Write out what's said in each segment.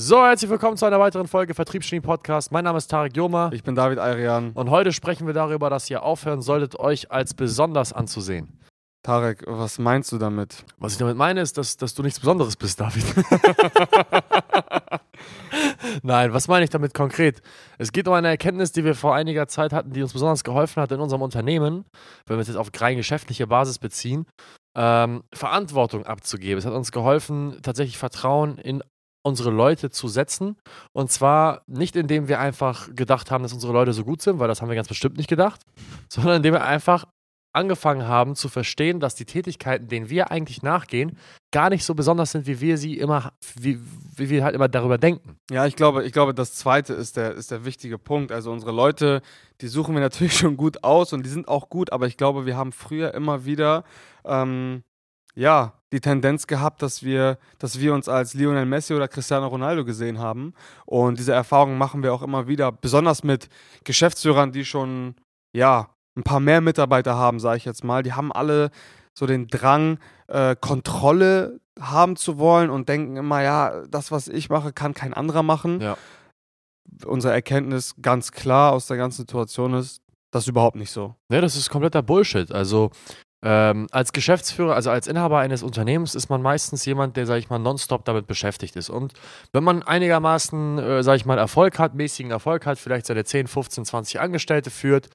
So, herzlich willkommen zu einer weiteren Folge Vertriebsgenie Podcast. Mein Name ist Tarek Joma Ich bin David Ayrian. und heute sprechen wir darüber, dass ihr aufhören solltet, euch als besonders anzusehen. Tarek, was meinst du damit? Was ich damit meine, ist, dass, dass du nichts Besonderes bist, David. Nein, was meine ich damit konkret? Es geht um eine Erkenntnis, die wir vor einiger Zeit hatten, die uns besonders geholfen hat in unserem Unternehmen, wenn wir es jetzt auf rein geschäftliche Basis beziehen, ähm, Verantwortung abzugeben. Es hat uns geholfen, tatsächlich Vertrauen in unsere Leute zu setzen. Und zwar nicht, indem wir einfach gedacht haben, dass unsere Leute so gut sind, weil das haben wir ganz bestimmt nicht gedacht, sondern indem wir einfach angefangen haben zu verstehen, dass die Tätigkeiten, denen wir eigentlich nachgehen, gar nicht so besonders sind, wie wir sie immer, wie, wie wir halt immer darüber denken. Ja, ich glaube, ich glaube, das zweite ist der, ist der wichtige Punkt. Also unsere Leute, die suchen wir natürlich schon gut aus und die sind auch gut, aber ich glaube, wir haben früher immer wieder ähm, ja, die Tendenz gehabt, dass wir, dass wir uns als Lionel Messi oder Cristiano Ronaldo gesehen haben. Und diese Erfahrung machen wir auch immer wieder, besonders mit Geschäftsführern, die schon, ja, ein paar mehr Mitarbeiter haben, sage ich jetzt mal. Die haben alle so den Drang, äh, Kontrolle haben zu wollen und denken immer, ja, das, was ich mache, kann kein anderer machen. Ja. Unsere Erkenntnis ganz klar aus der ganzen Situation ist, das ist überhaupt nicht so. Ne, das ist kompletter Bullshit. Also ähm, als Geschäftsführer, also als Inhaber eines Unternehmens ist man meistens jemand, der, sag ich mal, nonstop damit beschäftigt ist. Und wenn man einigermaßen, äh, sag ich mal, Erfolg hat, mäßigen Erfolg hat, vielleicht seine 10, 15, 20 Angestellte führt,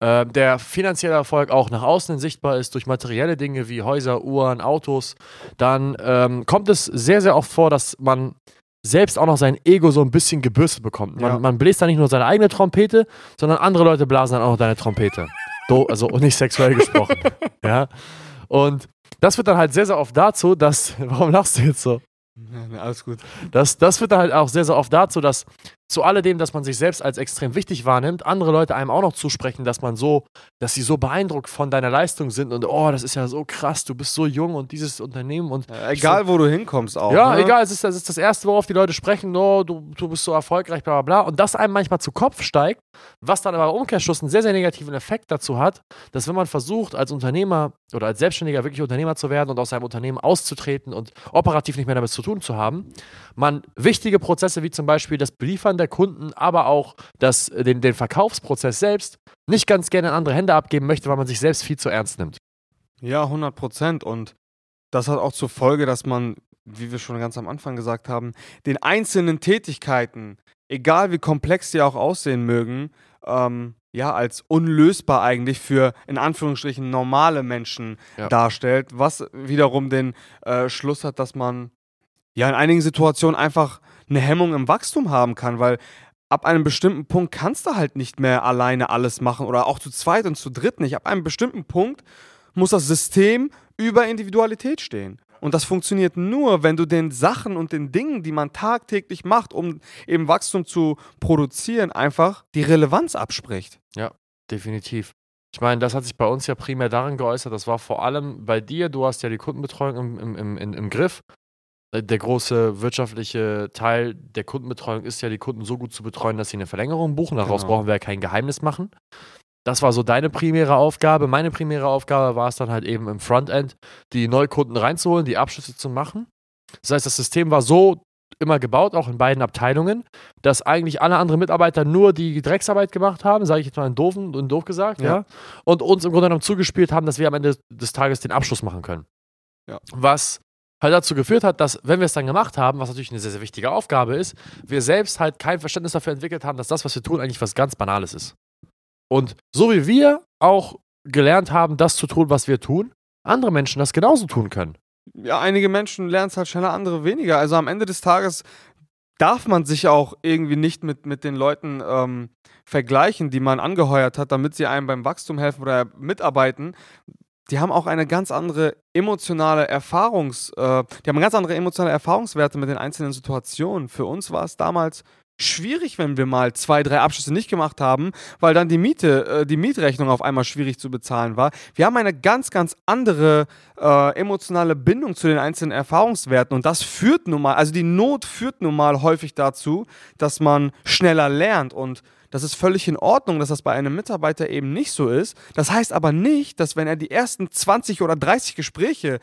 äh, der finanzielle Erfolg auch nach außen sichtbar ist durch materielle Dinge wie Häuser, Uhren, Autos, dann ähm, kommt es sehr, sehr oft vor, dass man selbst auch noch sein Ego so ein bisschen gebürstet bekommt. Man, Ja. man bläst da nicht nur seine eigene Trompete, sondern andere Leute blasen dann auch noch deine Trompete. Also nicht sexuell gesprochen. ja. Und das wird dann halt sehr, sehr oft dazu, dass. Warum lachst du jetzt so? Ja, ne, alles gut. Das, das wird dann halt auch sehr, sehr oft dazu, dass zu alledem, dass man sich selbst als extrem wichtig wahrnimmt, andere Leute einem auch noch zusprechen, dass man so, dass sie so beeindruckt von deiner Leistung sind und oh, das ist ja so krass, du bist so jung und dieses Unternehmen und Ja, egal, wo du hinkommst auch. ja, ne? egal, es ist, das ist das Erste, worauf die Leute sprechen, oh, du, du bist so erfolgreich, bla bla bla. Und das einem manchmal zu Kopf steigt, was dann aber im Umkehrschluss einen sehr, sehr negativen Effekt dazu hat, dass wenn man versucht, als Unternehmer oder als Selbstständiger wirklich Unternehmer zu werden und aus seinem Unternehmen auszutreten und operativ nicht mehr damit zu tun zu haben, man wichtige Prozesse wie zum Beispiel das Beliefern der Kunden, aber auch das, den, den Verkaufsprozess selbst nicht ganz gerne in andere Hände abgeben möchte, weil man sich selbst viel zu ernst nimmt. Ja, 100 Prozent. Und das hat auch zur Folge, dass man, wie wir schon ganz am Anfang gesagt haben, den einzelnen Tätigkeiten, egal wie komplex die auch aussehen mögen, ähm, ja, als unlösbar eigentlich für in Anführungsstrichen normale Menschen Ja. darstellt, was wiederum den äh, Schluss hat, dass man ja in einigen Situationen einfach eine Hemmung im Wachstum haben kann, weil ab einem bestimmten Punkt kannst du halt nicht mehr alleine alles machen oder auch zu zweit und zu dritt nicht. Ab einem bestimmten Punkt muss das System über Individualität stehen. Und das funktioniert nur, wenn du den Sachen und den Dingen, die man tagtäglich macht, um eben Wachstum zu produzieren, einfach die Relevanz abspricht. Definitiv. Ich meine, das hat sich bei uns ja primär darin geäußert, das war vor allem bei dir, du hast ja die Kundenbetreuung im, im, im, im Griff. Äh, Der große wirtschaftliche Teil der Kundenbetreuung ist ja, die Kunden so gut zu betreuen, dass sie eine Verlängerung buchen. Daraus Genau. brauchen wir ja kein Geheimnis machen. Das war so deine primäre Aufgabe. Meine primäre Aufgabe war es dann halt eben im Frontend, die Neukunden reinzuholen, die Abschlüsse zu machen. Das heißt, das System war so immer gebaut, auch in beiden Abteilungen, dass eigentlich alle anderen Mitarbeiter nur die Drecksarbeit gemacht haben, sage ich jetzt mal in doof, in doof gesagt, ja. Ja. und uns im Grunde genommen zugespielt haben, dass wir am Ende des Tages den Abschluss machen können. Ja. Was halt dazu geführt hat, dass, wenn wir es dann gemacht haben, was natürlich eine sehr, sehr wichtige Aufgabe ist, wir selbst halt kein Verständnis dafür entwickelt haben, dass das, was wir tun, eigentlich was ganz Banales ist. Und so wie wir auch gelernt haben, das zu tun, was wir tun, andere Menschen das genauso tun können. Ja, einige Menschen lernen es halt schneller, andere weniger. Also am Ende des Tages darf man sich auch irgendwie nicht mit, mit den Leuten ähm, vergleichen, die man angeheuert hat, damit sie einem beim Wachstum helfen oder mitarbeiten. Die haben auch eine ganz andere emotionale Erfahrungs, äh, die haben ganz andere emotionale Erfahrungswerte mit den einzelnen Situationen. Für uns war es damals schwierig, wenn wir mal zwei, drei Abschlüsse nicht gemacht haben, weil dann die Miete, äh, die Mietrechnung auf einmal schwierig zu bezahlen war. Wir haben eine ganz, ganz andere äh, emotionale Bindung zu den einzelnen Erfahrungswerten und das führt nun mal, also die Not führt nun mal häufig dazu, dass man schneller lernt und das ist völlig in Ordnung, dass das bei einem Mitarbeiter eben nicht so ist. Das heißt aber nicht, dass wenn er die ersten 20 oder 30 Gespräche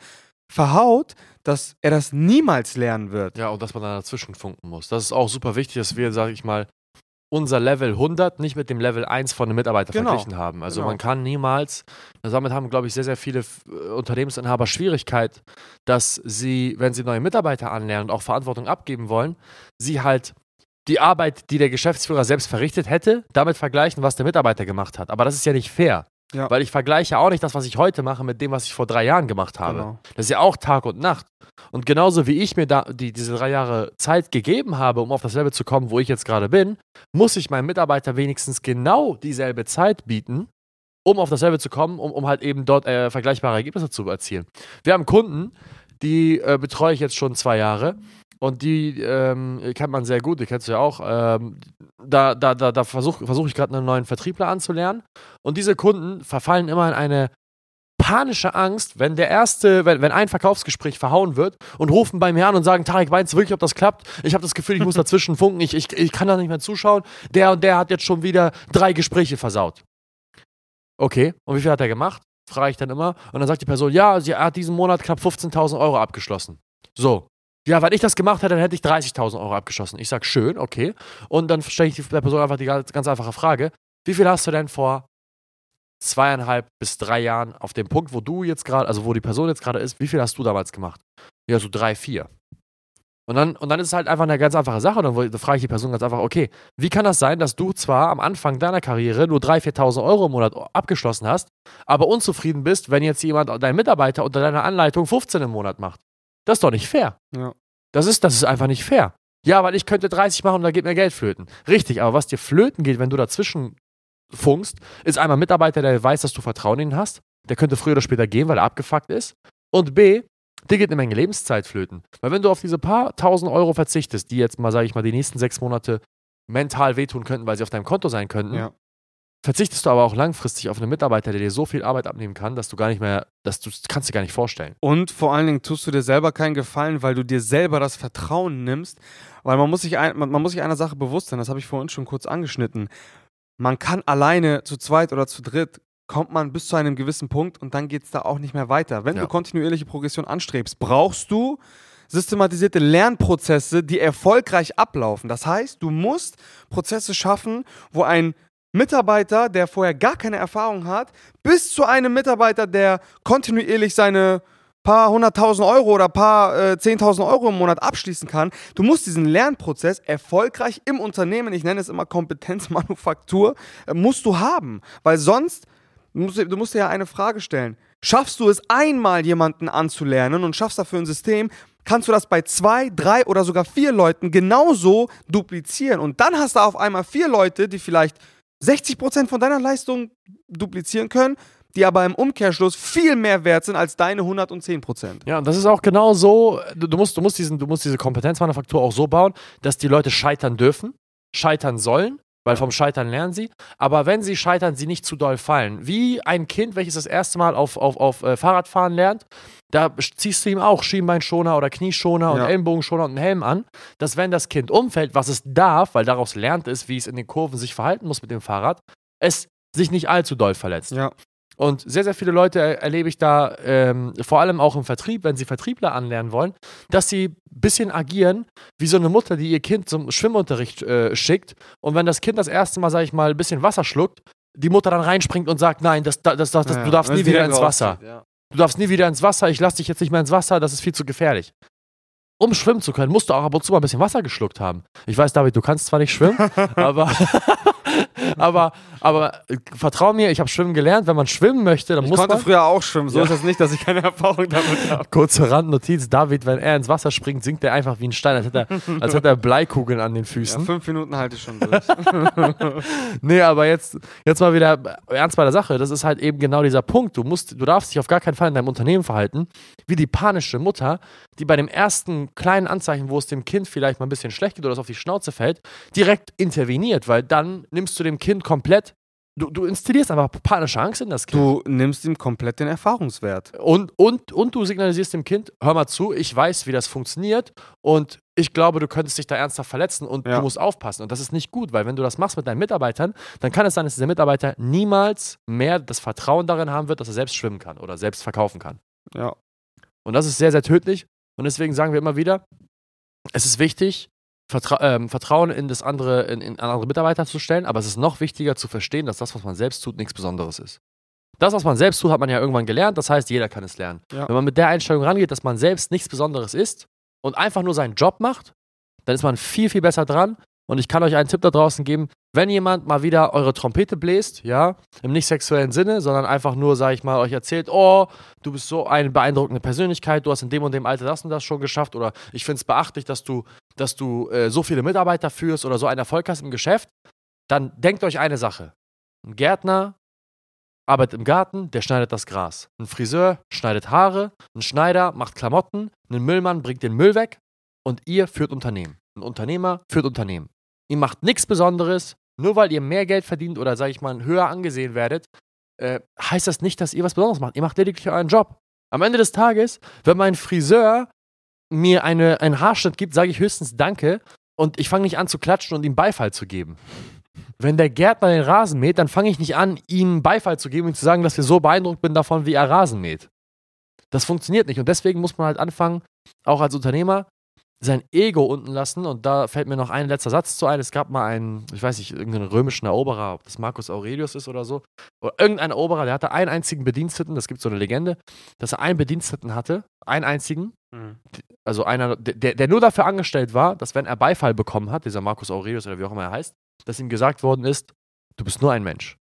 verhaut, dass er das niemals lernen wird. Ja, und dass man dann dazwischen funken muss. Das ist auch super wichtig, dass wir, sag ich mal, unser Level 100 nicht mit dem Level 1 von einem Mitarbeiter Genau. verglichen haben. Also Genau. man kann niemals, damit haben, glaube ich, sehr, sehr viele äh, Unternehmensinhaber Schwierigkeit, dass sie, wenn sie neue Mitarbeiter anlernen und auch Verantwortung abgeben wollen, sie halt die Arbeit, die der Geschäftsführer selbst verrichtet hätte, damit vergleichen, was der Mitarbeiter gemacht hat. Aber das ist ja nicht fair. Ja. Weil ich vergleiche auch nicht das, was ich heute mache, mit dem, was ich vor drei Jahren gemacht habe. Genau. Das ist ja auch Tag und Nacht. Und genauso wie ich mir da die, diese drei Jahre Zeit gegeben habe, um auf das Level zu kommen, wo ich jetzt gerade bin, muss ich meinem Mitarbeiter wenigstens genau dieselbe Zeit bieten, um auf das Level zu kommen, um, um halt eben dort äh, vergleichbare Ergebnisse zu erzielen. Wir haben Kunden, die äh, betreue ich jetzt schon zwei Jahre und die ähm, kennt man sehr gut, die kennst du ja auch. Ähm, da da, da, da versuche versuch ich gerade einen neuen Vertriebler anzulernen und diese Kunden verfallen immer in eine panische Angst, wenn der erste, wenn, wenn ein Verkaufsgespräch verhauen wird und rufen bei mir an und sagen, Tarek, meinst du wirklich, ob das klappt? Ich habe das Gefühl, ich muss dazwischen funken, ich, ich, ich kann da nicht mehr zuschauen. Der und der hat jetzt schon wieder drei Gespräche versaut. Okay, und wie viel hat er gemacht? Frage ich dann immer. Und dann sagt die Person, ja, sie hat diesen Monat knapp 15.000 Euro abgeschlossen. So. Ja, wenn ich das gemacht hätte, dann hätte ich 30.000 Euro abgeschossen. Ich sage, schön, okay. Und dann stelle ich der Person einfach die ganz, einfache Frage, wie viel hast du denn vor zweieinhalb bis drei Jahren auf dem Punkt, wo du jetzt gerade, also wo die Person jetzt gerade ist, wie viel hast du damals gemacht? Ja, so drei, vier. Und dann, und dann ist es halt einfach eine ganz einfache Sache. Dann, frage ich die Person ganz einfach, okay, wie kann das sein, dass du zwar am Anfang deiner Karriere nur 3.000, 4.000 Euro im Monat abgeschlossen hast, aber unzufrieden bist, wenn jetzt jemand, dein Mitarbeiter unter deiner Anleitung 15 im Monat macht? Das ist doch nicht fair. Ja. Das ist, das ist einfach nicht fair. Ja, weil ich könnte 30 machen und da geht mir Geld flöten. Richtig, aber was dir flöten geht, wenn du dazwischen funkst, ist einmal ein Mitarbeiter, der weiß, dass du Vertrauen in ihn hast. Der könnte früher oder später gehen, weil er abgefuckt ist. Und B, dir geht eine Menge Lebenszeit flöten. Weil wenn du auf diese paar tausend Euro verzichtest, die jetzt mal, sage ich mal, die nächsten sechs Monate mental wehtun könnten, weil sie auf deinem Konto sein könnten, Ja. Verzichtest du aber auch langfristig auf einen Mitarbeiter, der dir so viel Arbeit abnehmen kann, dass du gar nicht mehr, dass du das kannst dir gar nicht vorstellen. Und vor allen Dingen tust du dir selber keinen Gefallen, weil du dir selber das Vertrauen nimmst. Weil man muss sich, ein, man, man muss sich einer Sache bewusst sein, das habe ich vorhin schon kurz angeschnitten. Man kann alleine zu zweit oder zu dritt, kommt man bis zu einem gewissen Punkt und dann geht es da auch nicht mehr weiter. Wenn Ja. du kontinuierliche Progression anstrebst, brauchst du systematisierte Lernprozesse, die erfolgreich ablaufen. Das heißt, du musst Prozesse schaffen, wo ein Mitarbeiter, der vorher gar keine Erfahrung hat, bis zu einem Mitarbeiter, der kontinuierlich seine paar hunderttausend Euro oder paar äh, zehntausend Euro im Monat abschließen kann. Du musst diesen Lernprozess erfolgreich im Unternehmen, ich nenne es immer Kompetenzmanufaktur, äh, musst du haben. Weil sonst, du musst, du musst dir ja eine Frage stellen. Schaffst du es einmal jemanden anzulernen und schaffst dafür ein System, kannst du das bei zwei, drei oder sogar vier Leuten genauso duplizieren. Und dann hast du auf einmal vier Leute, die vielleicht 60% von deiner Leistung duplizieren können, die aber im Umkehrschluss viel mehr wert sind als deine 110%. Ja, und das ist auch genau so, du, musst, du, musst diesen, du musst diese Kompetenzmanufaktur auch so bauen, dass die Leute scheitern dürfen, scheitern sollen, weil vom Scheitern lernen sie. Aber wenn sie scheitern, sie nicht zu doll fallen. Wie ein Kind, welches das erste Mal auf, auf, auf äh, Fahrradfahren lernt, da ziehst du ihm auch Schienbeinschoner oder Knieschoner und Ja. Ellenbogenschoner und einen Helm an, dass wenn das Kind umfällt, was es darf, weil daraus lernt es, wie es in den Kurven sich verhalten muss mit dem Fahrrad, es sich nicht allzu doll verletzt. Ja. Und sehr, sehr viele Leute er erlebe ich da, ähm, vor allem auch im Vertrieb, wenn sie Vertriebler anlernen wollen, dass sie ein bisschen agieren wie so eine Mutter, die ihr Kind zum Schwimmunterricht äh, schickt. Und wenn das Kind das erste Mal, sag ich mal, ein bisschen Wasser schluckt, die Mutter dann reinspringt und sagt, nein, das, das, das, das, Ja, du darfst nie wieder ins Wasser. Ja. Du darfst nie wieder ins Wasser, ich lass dich jetzt nicht mehr ins Wasser, das ist viel zu gefährlich. Um schwimmen zu können, musst du auch ab und zu mal ein bisschen Wasser geschluckt haben. Ich weiß, David, du kannst zwar nicht schwimmen, aber, aber, aber äh, vertrau mir, ich habe schwimmen gelernt. Wenn man schwimmen möchte, dann Ich muss konnte man. früher auch schwimmen, so Ja. ist es nicht, dass ich keine Erfahrung damit habe. Kurze Randnotiz: David, wenn er ins Wasser springt, sinkt er einfach wie ein Stein, als hätte er, als hätte er Bleikugeln an den Ja, Füßen. fünf Minuten halte ich schon durch. Nee, aber jetzt, jetzt mal wieder ernst bei der Sache. Das ist halt eben genau dieser Punkt. Du musst, du darfst dich auf gar keinen Fall in deinem Unternehmen verhalten, wie die panische Mutter, die bei dem ersten kleinen Anzeichen, wo es dem Kind vielleicht mal ein bisschen schlecht geht oder es auf die Schnauze fällt, direkt interveniert, weil dann nimmst du dem Kind komplett, du, du installierst einfach panische Angst in das Kind. Du nimmst ihm komplett den Erfahrungswert. Und, und, und du signalisierst dem Kind, hör mal zu, ich weiß, wie das funktioniert und ich glaube, du könntest dich da ernsthaft verletzen und Ja. du musst aufpassen. Und das ist nicht gut, weil wenn du das machst mit deinen Mitarbeitern, dann kann es sein, dass dieser Mitarbeiter niemals mehr das Vertrauen darin haben wird, dass er selbst schwimmen kann oder selbst verkaufen kann. Ja. Und das ist sehr, sehr tödlich. Und deswegen sagen wir immer wieder, es ist wichtig, Vertra ähm, Vertrauen in das andere, in, in andere Mitarbeiter zu stellen, aber es ist noch wichtiger zu verstehen, dass das, was man selbst tut, nichts Besonderes ist. Das, was man selbst tut, hat man ja irgendwann gelernt, das heißt, jeder kann es lernen. Ja. Wenn man mit der Einstellung rangeht, dass man selbst nichts Besonderes ist und einfach nur seinen Job macht, dann ist man viel, viel besser dran. Und ich kann euch einen Tipp da draußen geben, wenn jemand mal wieder eure Trompete bläst, ja, im nicht sexuellen Sinne, sondern einfach nur, sag ich mal, euch erzählt, oh, du bist so eine beeindruckende Persönlichkeit, du hast in dem und dem Alter das und das schon geschafft oder ich finde es beachtlich, dass du, dass du äh, so viele Mitarbeiter führst oder so einen Erfolg hast im Geschäft, dann denkt euch eine Sache. Ein Gärtner arbeitet im Garten, der schneidet das Gras. Ein Friseur schneidet Haare, ein Schneider macht Klamotten, ein Müllmann bringt den Müll weg und ihr führt Unternehmen. Ein Unternehmer führt Unternehmen. Ihr macht nichts Besonderes, nur weil ihr mehr Geld verdient oder, sag ich mal, höher angesehen werdet, äh, heißt das nicht, dass ihr was Besonderes macht. Ihr macht lediglich euren Job. Am Ende des Tages, wenn mein Friseur mir eine, einen Haarschnitt gibt, sage ich höchstens Danke und ich fange nicht an zu klatschen und ihm Beifall zu geben. Wenn der Gärtner den Rasen mäht, dann fange ich nicht an, ihm Beifall zu geben und zu sagen, dass ich so beeindruckt bin davon, wie er Rasen mäht. Das funktioniert nicht und deswegen muss man halt anfangen, auch als Unternehmer, sein Ego unten lassen. Und da fällt mir noch ein letzter Satz zu ein. Es gab mal einen, ich weiß nicht, irgendeinen römischen Eroberer, ob das Marcus Aurelius ist oder so, oder irgendein Eroberer, der hatte einen einzigen Bediensteten, das gibt so eine Legende, dass er einen Bediensteten hatte, einen einzigen, Mhm. also einer, der, der nur dafür angestellt war, dass wenn er Beifall bekommen hat, dieser Marcus Aurelius oder wie auch immer er heißt, dass ihm gesagt worden ist, du bist nur ein Mensch.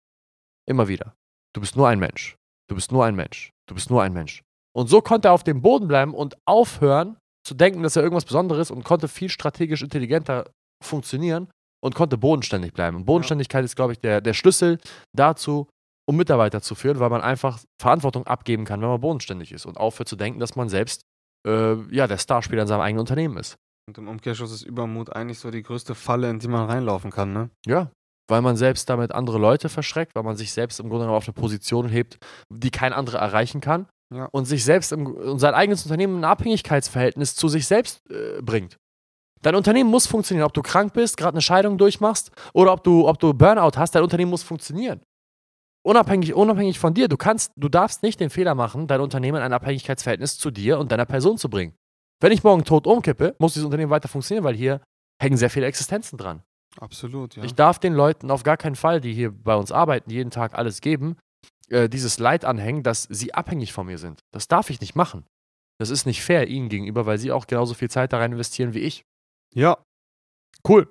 Immer wieder. Du bist nur ein Mensch. Du bist nur ein Mensch. Du bist nur ein Mensch. Und so konnte er auf dem Boden bleiben und aufhören zu denken, dass er irgendwas Besonderes und konnte viel strategisch intelligenter funktionieren und konnte bodenständig bleiben. Und Bodenständigkeit ist, glaube ich, der, der Schlüssel dazu, um Mitarbeiter zu führen, weil man einfach Verantwortung abgeben kann, wenn man bodenständig ist und aufhört zu denken, dass man selbst äh, ja, der Starspieler in seinem eigenen Unternehmen ist. Und im Umkehrschluss ist Übermut eigentlich so die größte Falle, in die man reinlaufen kann, ne? Ja, weil man selbst damit andere Leute verschreckt, weil man sich selbst im Grunde genommen auf eine Position hebt, die kein anderer erreichen kann Ja. und sich selbst im, und sein eigenes Unternehmen in ein Abhängigkeitsverhältnis zu sich selbst äh, bringt. Dein Unternehmen muss funktionieren, ob du krank bist, gerade eine Scheidung durchmachst oder ob du, ob du Burnout hast, dein Unternehmen muss funktionieren. Unabhängig, unabhängig von dir, du kannst, du darfst nicht den Fehler machen, dein Unternehmen in ein Abhängigkeitsverhältnis zu dir und deiner Person zu bringen. Wenn ich morgen tot umkippe, muss dieses Unternehmen weiter funktionieren, weil hier hängen sehr viele Existenzen dran. Absolut, ja. Ich darf den Leuten auf gar keinen Fall, die hier bei uns arbeiten, jeden Tag alles geben, äh, dieses Leid anhängen, dass sie abhängig von mir sind. Das darf ich nicht machen. Das ist nicht fair ihnen gegenüber, weil sie auch genauso viel Zeit da rein investieren wie ich. ja. Cool.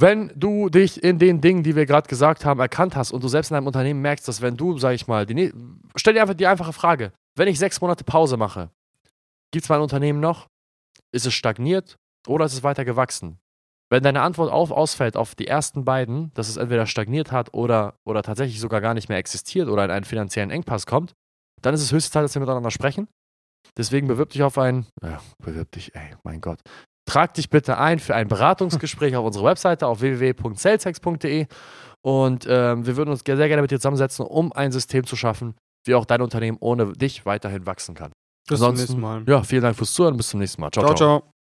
Wenn du dich in den Dingen, die wir gerade gesagt haben, erkannt hast und du selbst in deinem Unternehmen merkst, dass wenn du, sag ich mal, die, stell dir einfach die einfache Frage, wenn ich sechs Monate Pause mache, gibt es mein Unternehmen noch? Ist es stagniert oder ist es weiter gewachsen? Wenn deine Antwort auf, ausfällt auf die ersten beiden, dass es entweder stagniert hat oder, oder tatsächlich sogar gar nicht mehr existiert oder in einen finanziellen Engpass kommt, dann ist es höchste Zeit, dass wir miteinander sprechen. Deswegen bewirb dich auf ein, ja, bewirb dich, ey, mein Gott. Trag dich bitte ein für ein Beratungsgespräch auf unserer Webseite auf www.salesex.de und ähm, wir würden uns sehr gerne mit dir zusammensetzen, um ein System zu schaffen, wie auch dein Unternehmen ohne dich weiterhin wachsen kann. Bis zum nächsten Mal. Ja, vielen Dank fürs Zuhören. Bis zum nächsten Mal. ciao. ciao. ciao.